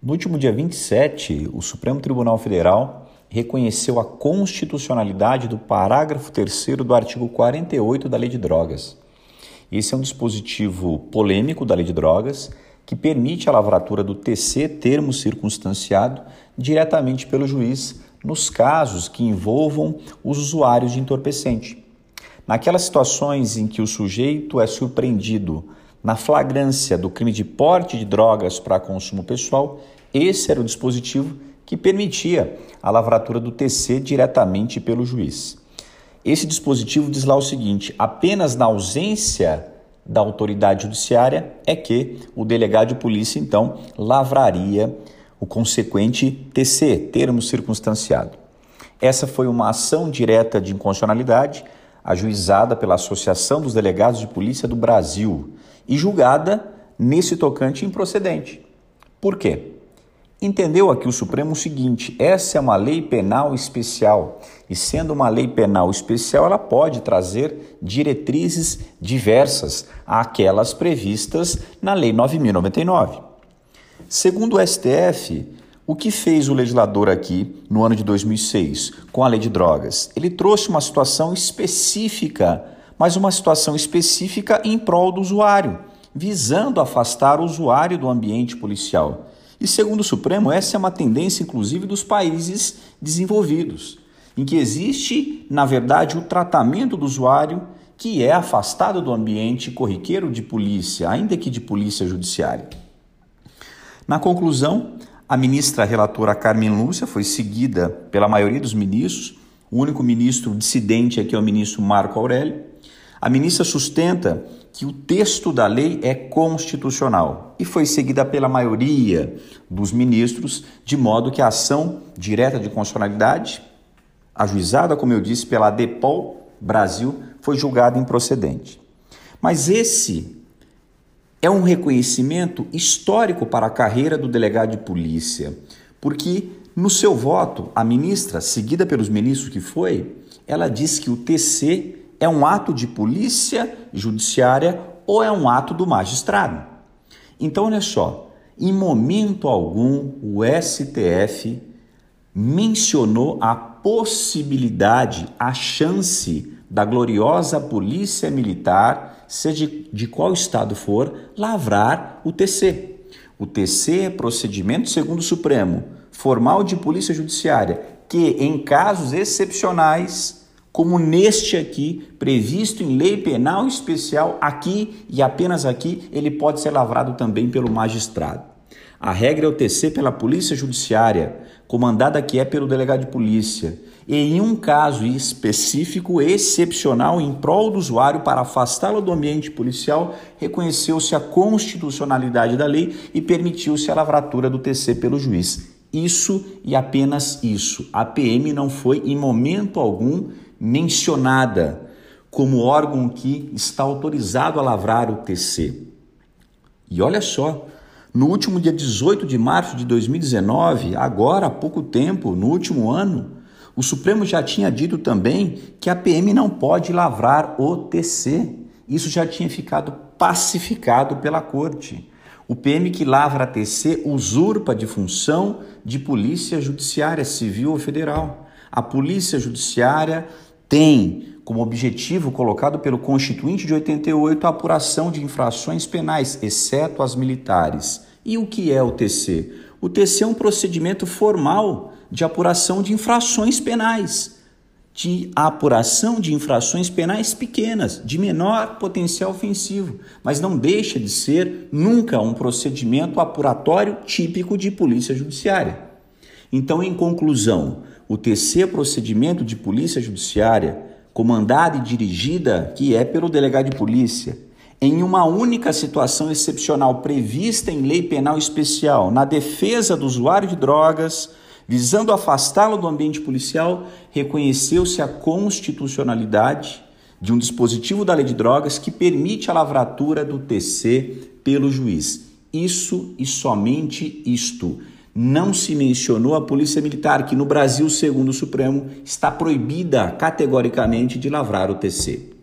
No último dia 27, o Supremo Tribunal Federal reconheceu a constitucionalidade do parágrafo 3 do artigo 48 da Lei de Drogas. Esse é um dispositivo polêmico da Lei de Drogas que permite a lavratura do TC, termo circunstanciado, diretamente pelo juiz nos casos que envolvam os usuários de entorpecente. Naquelas situações em que o sujeito é surpreendido na flagrância do crime de porte de drogas para consumo pessoal, esse era o dispositivo que permitia a lavratura do TC diretamente pelo juiz. Esse dispositivo diz lá o seguinte: apenas na ausência da autoridade judiciária é que o delegado de polícia então lavraria o consequente TC, termo circunstanciado. Essa foi uma ação direta de inconstitucionalidade ajuizada pela Associação dos Delegados de Polícia do Brasil e julgada nesse tocante improcedente. Por quê? Entendeu aqui o Supremo o seguinte: essa é uma lei penal especial, e sendo uma lei penal especial, ela pode trazer diretrizes diversas àquelas previstas na Lei 9099. Segundo o STF, o que fez o legislador aqui no ano de 2006 com a lei de drogas? Ele trouxe uma situação específica, mas uma situação específica em prol do usuário, visando afastar o usuário do ambiente policial. E segundo o Supremo, essa é uma tendência, inclusive, dos países desenvolvidos, em que existe, na verdade, o tratamento do usuário que é afastado do ambiente corriqueiro de polícia, ainda que de polícia judiciária. Na conclusão, a ministra relatora Carmen Lúcia foi seguida pela maioria dos ministros, o único ministro dissidente aqui é o ministro Marco Aurélio. A ministra sustenta que o texto da lei é constitucional e foi seguida pela maioria dos ministros, de modo que a ação direta de constitucionalidade, ajuizada, como eu disse, pela DEPOL Brasil, foi julgada improcedente. Mas esse é um reconhecimento histórico para a carreira do delegado de polícia, porque no seu voto, a ministra, seguida pelos ministros que foi, ela diz que o TC é um ato de polícia judiciária ou é um ato do magistrado. Então, olha só, em momento algum o STF mencionou a possibilidade, a chance da gloriosa polícia militar, seja de qual estado for, lavrar o TC. O TC é procedimento segundo o Supremo, formal de polícia judiciária, que em casos excepcionais como neste aqui, previsto em lei penal especial, aqui e apenas aqui, ele pode ser lavrado também pelo magistrado. A regra é o TC pela Polícia Judiciária, comandada que é pelo delegado de polícia, e em um caso específico, excepcional, em prol do usuário para afastá-lo do ambiente policial, reconheceu-se a constitucionalidade da lei e permitiu-se a lavratura do TC pelo juiz. Isso e apenas isso. A PM não foi em momento algum mencionada como órgão que está autorizado a lavrar o TC. E olha só, no último dia 18 de março de 2019, agora há pouco tempo, no último ano, o Supremo já tinha dito também que a PM não pode lavrar o TC. Isso já tinha ficado pacificado pela Corte. O PM que lavra a TC usurpa de função de polícia judiciária civil ou federal. A polícia judiciária tem como objetivo colocado pelo Constituinte de 88 a apuração de infrações penais, exceto as militares. E o que é o TC? O TC é um procedimento formal de apuração de infrações penais, de apuração de infrações penais pequenas, de menor potencial ofensivo, mas não deixa de ser nunca um procedimento apuratório típico de polícia judiciária. Então, em conclusão, o TC procedimento de polícia judiciária, comandada e dirigida, que é pelo delegado de polícia, em uma única situação excepcional prevista em lei penal especial, na defesa do usuário de drogas, visando afastá-lo do ambiente policial, reconheceu-se a constitucionalidade de um dispositivo da lei de drogas que permite a lavratura do TC pelo juiz. Isso e somente isto não se mencionou a Polícia Militar, que no Brasil, segundo o Supremo, está proibida categoricamente de lavrar o TC.